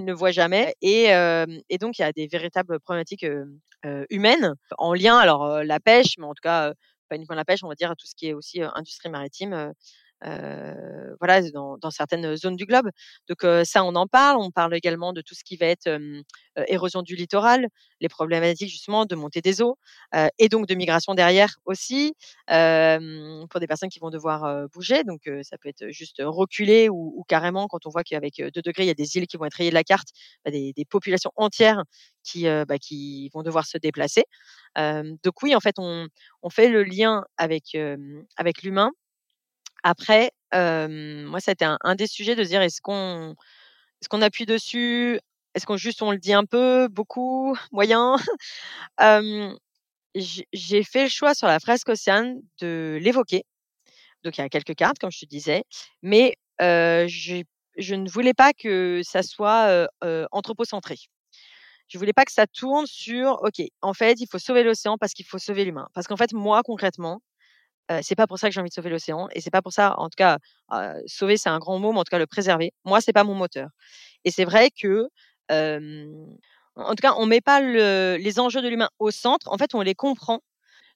ne voient jamais. Et, et, donc il y a des véritables problématiques humaines en lien, alors la pêche, mais en tout cas pas uniquement la pêche, on va dire tout ce qui est aussi industrie maritime voilà, dans, dans, certaines zones du globe. Donc euh, ça, on en parle. On parle également de tout ce qui va être euh, érosion du littoral, les problématiques justement de montée des eaux et donc de migration derrière aussi pour des personnes qui vont devoir bouger. Donc ça peut être juste reculer ou, ou carrément quand on voit qu'avec 2 degrés, il y a des îles qui vont être rayées de la carte, bah, des, des, populations entières qui, bah, qui vont devoir se déplacer. donc oui, en fait, on, on fait le lien avec, avec l'humain après, moi, ça a été un, des sujets de dire est-ce qu'on est-ce qu'on appuie dessus? Est-ce qu'on juste on le dit un peu, beaucoup, moyen? J'ai fait le choix sur la fresque océane de l'évoquer. Donc il y a quelques cartes, comme je te disais, mais je ne voulais pas que ça soit anthropocentré. Je voulais pas que ça tourne sur, ok, en fait, il faut sauver l'océan parce qu'il faut sauver l'humain. Parce qu'en fait, moi, concrètement, c'est pas pour ça que j'ai envie de sauver l'océan, et c'est pas pour ça, en tout cas, sauver c'est un grand mot, mais en tout cas le préserver. Moi, c'est pas mon moteur. Et c'est vrai que, en tout cas, on met pas les enjeux de l'humain au centre. En fait, on les comprend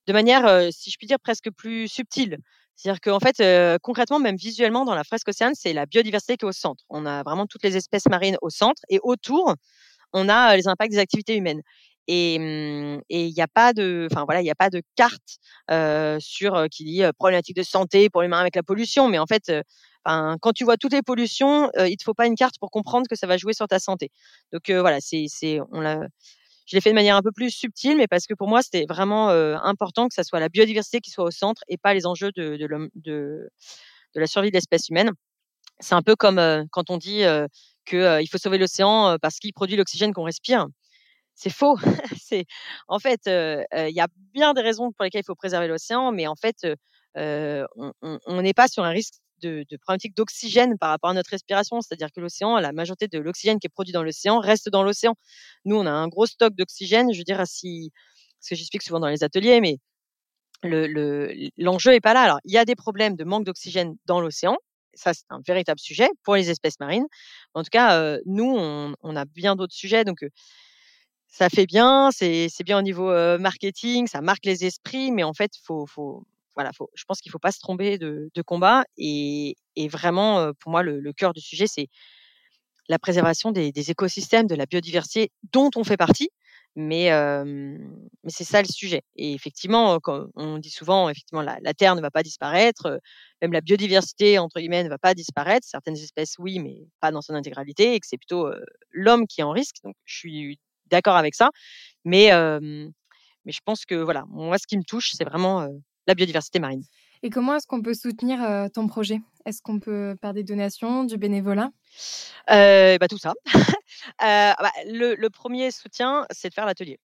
de manière, si je puis dire, presque plus subtile. C'est-à-dire qu'en fait, concrètement, même visuellement, dans la fresque océane, c'est la biodiversité qui est au centre. On a vraiment toutes les espèces marines au centre, et autour, on a les impacts des activités humaines. Et mmh, il n'y a pas de, enfin voilà, il y a pas de carte sur qui dit problématique de santé pour l'humain avec la pollution. Mais en fait, quand tu vois toutes les pollutions, il te faut pas une carte pour comprendre que ça va jouer sur ta santé. Donc voilà, c'est, c'est, je l'ai fait de manière un peu plus subtile, mais parce que pour moi, c'était vraiment important que ça soit la biodiversité qui soit au centre et pas les enjeux de, de la survie de l'espèce humaine. C'est un peu comme quand on dit qu'il faut sauver l'océan parce qu'il produit l'oxygène qu'on respire c'est faux. c'est en fait, il y a bien des raisons pour lesquelles il faut préserver l'océan, mais en fait, on n'est pas sur un risque de, de problématique d'oxygène par rapport à notre respiration. C'est-à-dire que l'océan, la majorité de l'oxygène qui est produit dans l'océan reste dans l'océan. Nous, on a un gros stock d'oxygène. Je veux dire, si, ce que j'explique souvent dans les ateliers, mais l'enjeu le, est pas là. Alors, il y a des problèmes de manque d'oxygène dans l'océan. Ça, c'est un véritable sujet pour les espèces marines. En tout cas, nous, on, on, a bien d'autres sujets. Donc, ça fait bien, c'est bien au niveau marketing, ça marque les esprits, mais en fait, faut, faut, voilà, faut, je pense qu'il ne faut pas se tromper de, de combat. Et, et, vraiment, pour moi, le, le cœur du sujet, c'est la préservation des, des, écosystèmes, de la biodiversité dont on fait partie. Mais, mais c'est ça le sujet. Et effectivement, quand on dit souvent, effectivement, la, la, Terre ne va pas disparaître, même la biodiversité entre guillemets ne va pas disparaître. Certaines espèces, oui, mais pas dans son intégralité, et que c'est plutôt l'homme qui est en risque. Donc, je suis d'accord avec ça. Mais, mais je pense que voilà, moi, ce qui me touche, c'est vraiment la biodiversité marine. Et comment est-ce qu'on peut soutenir ton projet? Est-ce qu'on peut par des donations, du bénévolat? Bah, Tout ça. bah, le, le, premier soutien, c'est de faire l'atelier.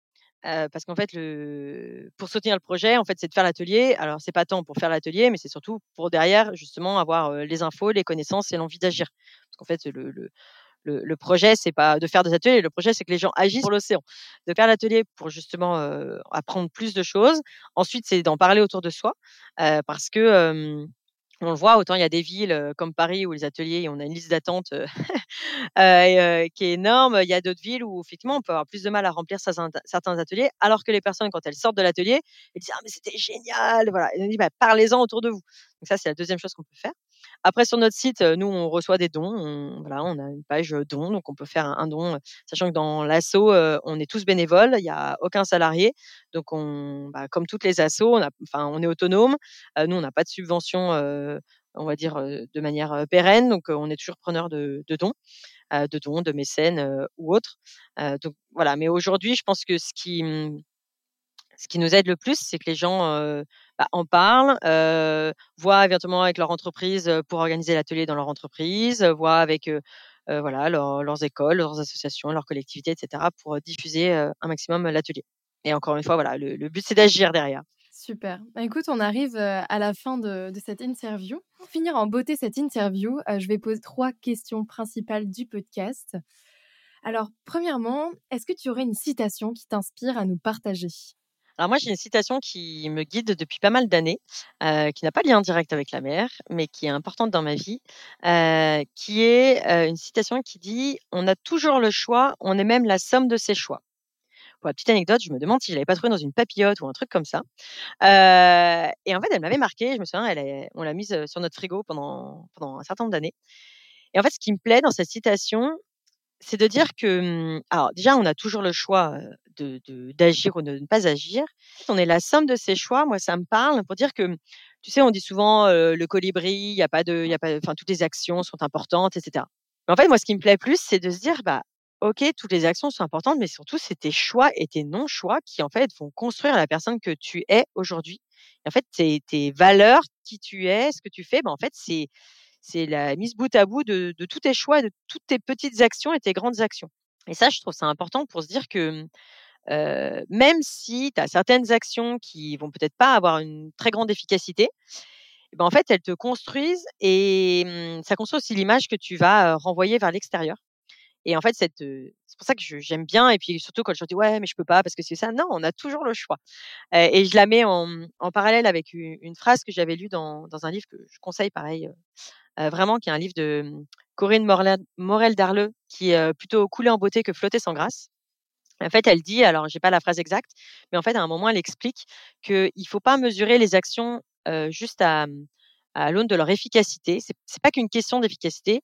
parce qu'en fait, le... pour soutenir le projet, en fait, c'est de faire l'atelier. Alors, c'est pas tant pour faire l'atelier, mais c'est surtout pour derrière, justement, avoir les infos, les connaissances et l'envie d'agir. Parce qu'en fait, le, le, le, le projet, c'est pas de faire des ateliers. Le projet, c'est que les gens agissent sur l'océan. De faire l'atelier pour justement euh, apprendre plus de choses. Ensuite, c'est d'en parler autour de soi, euh, parce que euh, on le voit, autant il y a des villes comme Paris où les ateliers, on a une liste d'attente euh, qui est énorme. Il y a d'autres villes où effectivement on peut avoir plus de mal à remplir certains ateliers, alors que les personnes, quand elles sortent de l'atelier, elles disent ah mais c'était génial, voilà. Et on dit bah, parlez-en autour de vous. Donc ça c'est la deuxième chose qu'on peut faire. Après, sur notre site, nous, on reçoit des dons. On, voilà, on a une page dons, donc on peut faire un, don, sachant que dans l'asso, on est tous bénévoles, il n'y a aucun salarié. Donc, on, bah, comme toutes les assos, on, on est autonome. nous, on n'a pas de subvention, on va dire, de manière pérenne. Donc, on est toujours preneur de, de dons. de dons, de mécènes ou autres. donc voilà. Mais aujourd'hui, je pense que ce qui, mmh, ce qui nous aide le plus, c'est que les gens bah, en parlent, euh, voient éventuellement avec leur entreprise pour organiser l'atelier dans leur entreprise, voient avec voilà leurs écoles, leurs associations, leurs collectivités, etc. pour diffuser un maximum l'atelier. Et encore une fois, voilà, le, but c'est d'agir derrière. Super. Bah, écoute, on arrive à la fin de, de, cette interview. Pour finir en beauté cette interview, je vais poser trois questions principales du podcast. Alors, premièrement, est-ce que tu aurais une citation qui t'inspire à nous partager? Alors moi, j'ai une citation qui me guide depuis pas mal d'années, euh, qui n'a pas lien direct avec la mer, mais qui est importante dans ma vie, euh, qui est euh, une citation qui dit « On a toujours le choix, on est même la somme de ses choix ». Pour la petite anecdote, je me demande si je l'avais pas trouvée dans une papillote ou un truc comme ça. et en fait, elle m'avait marqué. Je me souviens, elle on l'a mise sur notre frigo pendant, pendant un certain nombre d'années. Et en fait, ce qui me plaît dans cette citation, c'est de dire que, mmh, alors déjà, on a toujours le choix de, d'agir ou de ne pas agir. On est la somme de ces choix. Moi, ça me parle pour dire que, tu sais, on dit souvent le colibri, il y a pas de, il a pas, enfin, toutes les actions sont importantes, etc. Mais en fait, moi, ce qui me plaît plus, c'est de se dire, bah, ok, toutes les actions sont importantes, mais surtout, c'est tes choix et tes non-choix qui, en fait, vont construire la personne que tu es aujourd'hui. En fait, tes, tes valeurs, qui tu es, ce que tu fais, bah, en fait, c'est c'est la mise bout à bout de, tous tes choix, de toutes tes petites actions et tes grandes actions. Et ça, je trouve ça important pour se dire que même si tu as certaines actions qui vont peut-être pas avoir une très grande efficacité, eh ben, en fait, elles te construisent et mmh, ça construit aussi l'image que tu vas renvoyer vers l'extérieur. Et en fait, c'est pour ça que j'aime bien. Et puis surtout quand je dis ouais, mais je peux pas parce que c'est ça. Non, on a toujours le choix. et je la mets en, parallèle avec une, phrase que j'avais lue dans, un livre que je conseille pareil, vraiment, qui est un livre de mmh, Corinne Morel, Darleux, qui est plutôt coulé en beauté que flotter sans grâce. En fait, elle dit, alors j'ai pas la phrase exacte, mais en fait, à un moment, elle explique qu'il ne faut pas mesurer les actions juste à, à l'aune de leur efficacité. C'est, n'est pas qu'une question d'efficacité.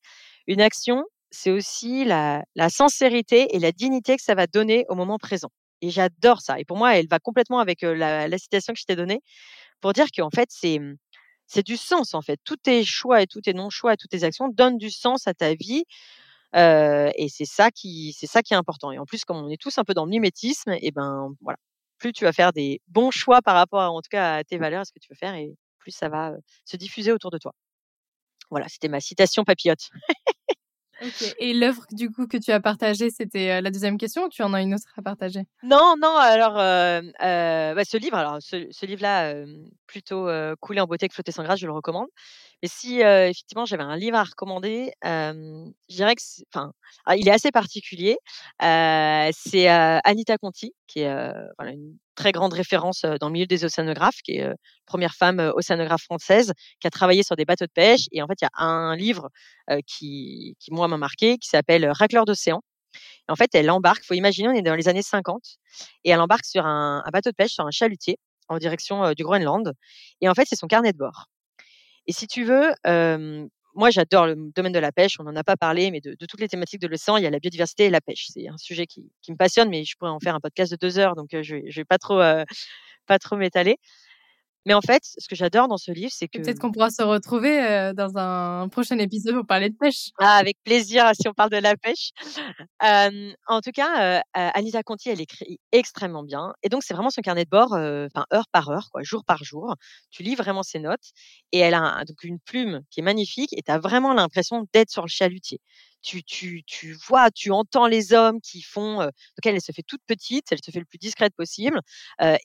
Une action, c'est aussi la, sincérité et la dignité que ça va donner au moment présent. Et j'adore ça. Et pour moi, elle va complètement avec la, citation que je t'ai donnée pour dire qu'en fait, c'est, mmh, c'est du sens, en fait. Tous tes choix et tous tes non-choix et toutes tes actions donnent du sens à ta vie. Et c'est ça qui, c'est ça qui est important. Et en plus, comme on est tous un peu dans le mimétisme, et ben voilà, plus tu vas faire des bons choix par rapport, à, en tout cas, à tes valeurs, à ce que tu veux faire, et plus ça va se diffuser autour de toi. Voilà, c'était ma citation papillote. Et l'œuvre du coup que tu as partagée, c'était la deuxième question ou tu en as une autre à partager? Non, non. Alors, bah, ce livre, alors ce, livre-là, plutôt coulé en beauté que flotté sans grâce, je le recommande. Mais si effectivement j'avais un livre à recommander, je dirais que, enfin, ah, il est assez particulier. c'est Anita Conti, qui est une très grande référence dans le milieu des océanographes, qui est première femme océanographe française, qui a travaillé sur des bateaux de pêche. Et en fait, il y a un livre qui, qui moi m'a marqué, qui s'appelle Racleur d'océan. En fait, elle embarque, faut imaginer, on est dans les années 50, et elle embarque sur un, bateau de pêche, sur un chalutier, en direction du Groenland. Et en fait, c'est son carnet de bord. Et si tu veux, moi, j'adore le domaine de la pêche. On n'en a pas parlé, mais de, toutes les thématiques de l'océan, il y a la biodiversité et la pêche. C'est un sujet qui, me passionne, mais je pourrais en faire un podcast de deux heures, donc je ne vais pas trop, pas trop m'étaler. Mais en fait, ce que j'adore dans ce livre, c'est que. Peut-être qu'on pourra se retrouver dans un prochain épisode pour parler de pêche. Ah, avec plaisir, si on parle de la pêche. en tout cas, Anita Conti, elle écrit extrêmement bien. Et donc, c'est vraiment son carnet de bord, enfin, heure par heure, quoi, jour par jour. Tu lis vraiment ses notes. Et elle a donc une plume qui est magnifique. Et tu as vraiment l'impression d'être sur le chalutier tu, tu, tu vois, tu entends les hommes qui font. donc elle, elle se fait toute petite, elle se fait le plus discrète possible.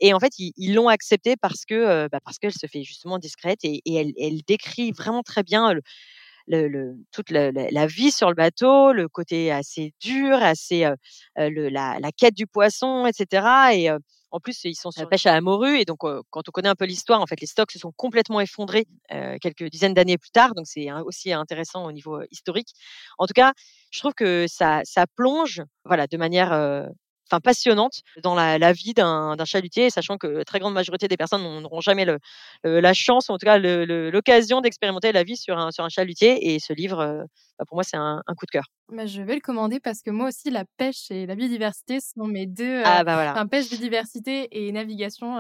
et en fait, ils l'ont acceptée parce que bah, parce qu'elle se fait justement discrète et, elle, elle, décrit vraiment très bien le, le, toute la, vie sur le bateau, le côté assez dur, assez le, la, la, quête du poisson, etc. Et en plus, ils sont sur la pêche à la morue. Et donc, quand on connaît un peu l'histoire, en fait, les stocks se sont complètement effondrés quelques dizaines d'années plus tard. Donc, c'est aussi intéressant au niveau historique. En tout cas, je trouve que ça, ça plonge voilà, de manière enfin passionnante dans la, vie d'un chalutier, sachant que la très grande majorité des personnes n'auront jamais le, la chance, ou en tout cas l'occasion d'expérimenter la vie sur un, sur un chalutier. Et ce livre, bah, pour moi, c'est un, coup de cœur. Bah, je vais le commander parce que moi aussi, la pêche et la biodiversité sont mes deux. Ah, bah voilà. Enfin, pêche, biodiversité et navigation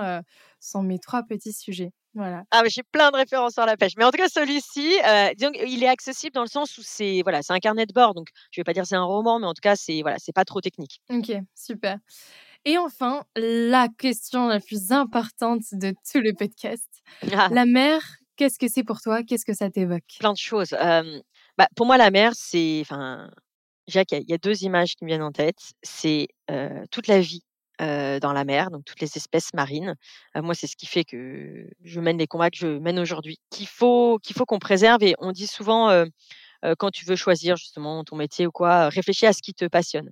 sont mes trois petits sujets. Voilà. Ah, j'ai plein de références sur la pêche. Mais en tout cas, celui-ci, euh, il est accessible dans le sens où c'est voilà, c'est un carnet de bord. Donc, je vais pas dire c'est un roman, mais en tout cas, c'est voilà, c'est pas trop technique. Ok, super. Et enfin, la question la plus importante de tout le podcast. Ah. La mer, qu'est-ce que c'est pour toi? Qu'est-ce que ça t'évoque? Plein de choses. bah, pour moi, la mer, c'est, enfin, Jacques, il y, a deux images qui me viennent en tête. C'est euh, toute la vie dans la mer, donc toutes les espèces marines. moi, c'est ce qui fait que je mène les combats que je mène aujourd'hui, qu'il faut qu'il faut qu'on préserve. Et on dit souvent, quand tu veux choisir justement ton métier ou quoi, réfléchis à ce qui te passionne.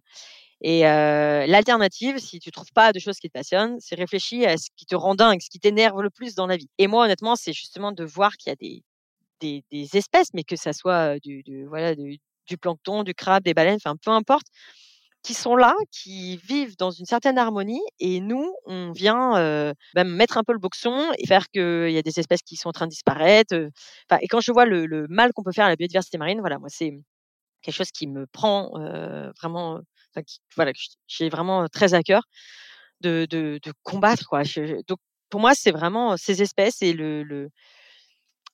Et l'alternative, si tu trouves pas de choses qui te passionnent, c'est réfléchir à ce qui te rend dingue, ce qui t'énerve le plus dans la vie. Et moi, honnêtement, c'est justement de voir qu'il y a des, des, des, espèces, mais que ça soit du, du voilà, du, du plancton, du crabe, des baleines, enfin peu importe, qui sont là, qui vivent dans une certaine harmonie, et nous, on vient bah, mettre un peu le boxon et faire qu'il y a des espèces qui sont en train de disparaître. et quand je vois le, mal qu'on peut faire à la biodiversité marine, voilà, moi, c'est quelque chose qui me prend vraiment, voilà, j'ai vraiment très à cœur de, de, combattre. Quoi. donc, pour moi, c'est vraiment ces espèces et le, le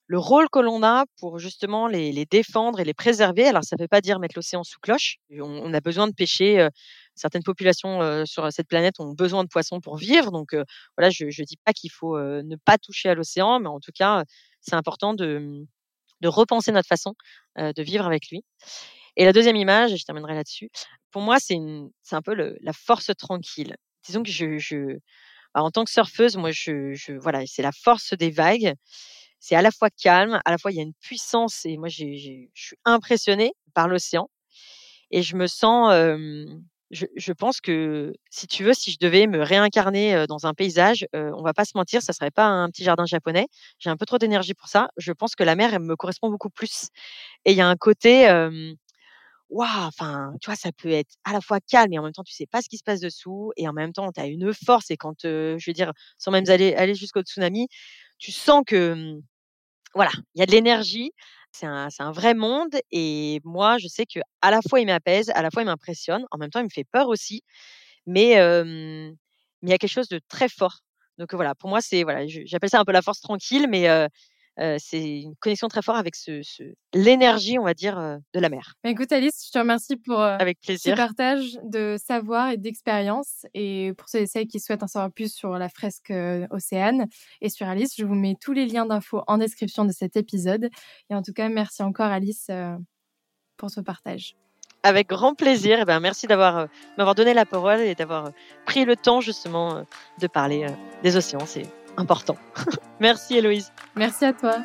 le rôle que l'on a pour justement les, défendre et les préserver. Alors, ça ne veut pas dire mettre l'océan sous cloche. On, a besoin de pêcher. certaines populations sur cette planète ont besoin de poissons pour vivre. Donc, voilà, je ne dis pas qu'il faut ne pas toucher à l'océan, mais en tout cas, c'est important de, repenser notre façon de vivre avec lui. Et la deuxième image, je terminerai là-dessus, pour moi, c'est un peu la force tranquille disons que je, bah, en tant que surfeuse, moi, voilà, c'est la force des vagues. C'est à la fois calme, à la fois il y a une puissance et moi, je suis impressionnée par l'océan et je me sens, je, pense que si tu veux, si je devais me réincarner dans un paysage, euh, on va pas se mentir, ça serait pas un petit jardin japonais. J'ai un peu trop d'énergie pour ça. Je pense que la mer, elle me correspond beaucoup plus. Et il y a un côté, waouh, enfin, tu vois, ça peut être à la fois calme et en même temps, tu sais pas ce qui se passe dessous et en même temps, tu as une force et quand, je veux dire, sans même aller, aller jusqu'au tsunami, tu sens que, voilà, il y a de l'énergie. C'est un, un vrai monde et moi, je sais que à la fois il m'apaise, à la fois il m'impressionne, en même temps il me fait peur aussi, mais mais il y a quelque chose de très fort. Donc voilà, pour moi c'est voilà, j'appelle ça un peu la force tranquille, mais c'est une connexion très forte avec ce, l'énergie, on va dire, de la mer. Bah, écoute Alice, je te remercie pour avec plaisir. ce partage de savoir et d'expérience. Et pour ceux et celles qui souhaitent en savoir plus sur la fresque Océane et sur Alice, je vous mets tous les liens d'infos en description de cet épisode. Et en tout cas, merci encore Alice pour ce partage. Avec grand plaisir. Et eh ben, merci d'avoir m'avoir donné la parole et d'avoir pris le temps justement de parler des océans. C'est important. Merci Héloïse. Merci à toi.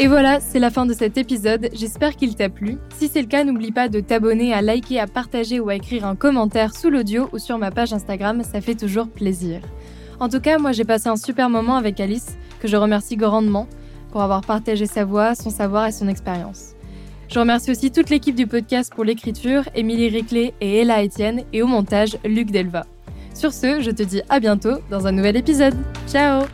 Et voilà, c'est la fin de cet épisode, j'espère qu'il t'a plu. Si c'est le cas, n'oublie pas de t'abonner, à liker, à partager ou à écrire un commentaire sous l'audio ou sur ma page Instagram, ça fait toujours plaisir. En tout cas, moi j'ai passé un super moment avec Alice, que je remercie grandement pour avoir partagé sa voix, son savoir et son expérience. Je remercie aussi toute l'équipe du podcast pour l'écriture, Émilie Riclet et Ella Etienne, et au montage, Luc Delva. Sur ce, je te dis à bientôt dans un nouvel épisode. Ciao